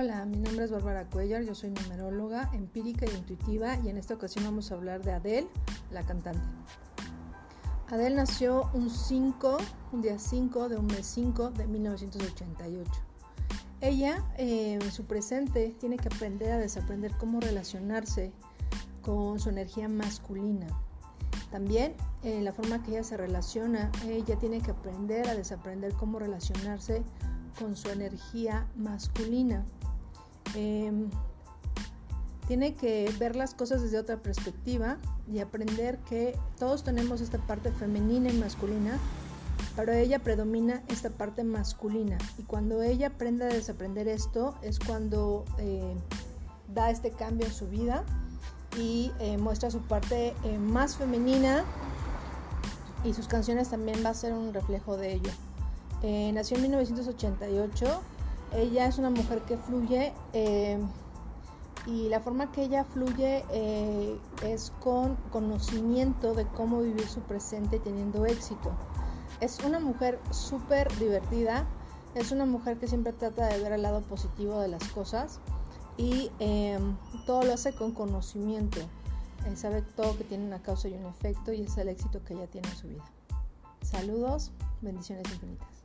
Hola, mi nombre es Bárbara Cuellar, yo soy numeróloga, empírica e intuitiva y en esta ocasión vamos a hablar de Adele, la cantante. Adele nació un 5, un día 5 de un mes 5 de 1988. Ella, eh, en su presente, tiene que aprender a desaprender cómo relacionarse con su energía masculina. También en la forma que ella se relaciona, ella tiene que aprender a desaprender cómo relacionarse con su energía masculina. Em, tiene que ver las cosas desde otra perspectiva y aprender que todos tenemos esta parte femenina y masculina, pero ella predomina esta parte masculina. Y cuando ella aprende a desaprender esto es cuando eh, da este cambio en su vida y eh, muestra su parte eh, más femenina y sus canciones también va a ser un reflejo de ello. nació en 1988 ella es una mujer que fluye eh, y la forma que ella fluye eh, es con conocimiento de cómo vivir su presente teniendo éxito. Es una mujer súper divertida, es una mujer que siempre trata de ver el lado positivo de las cosas y em, todo lo hace con conocimiento. Eh, sabe todo que tiene una causa y un efecto y es el éxito que ella tiene en su vida. Saludos, bendiciones infinitas.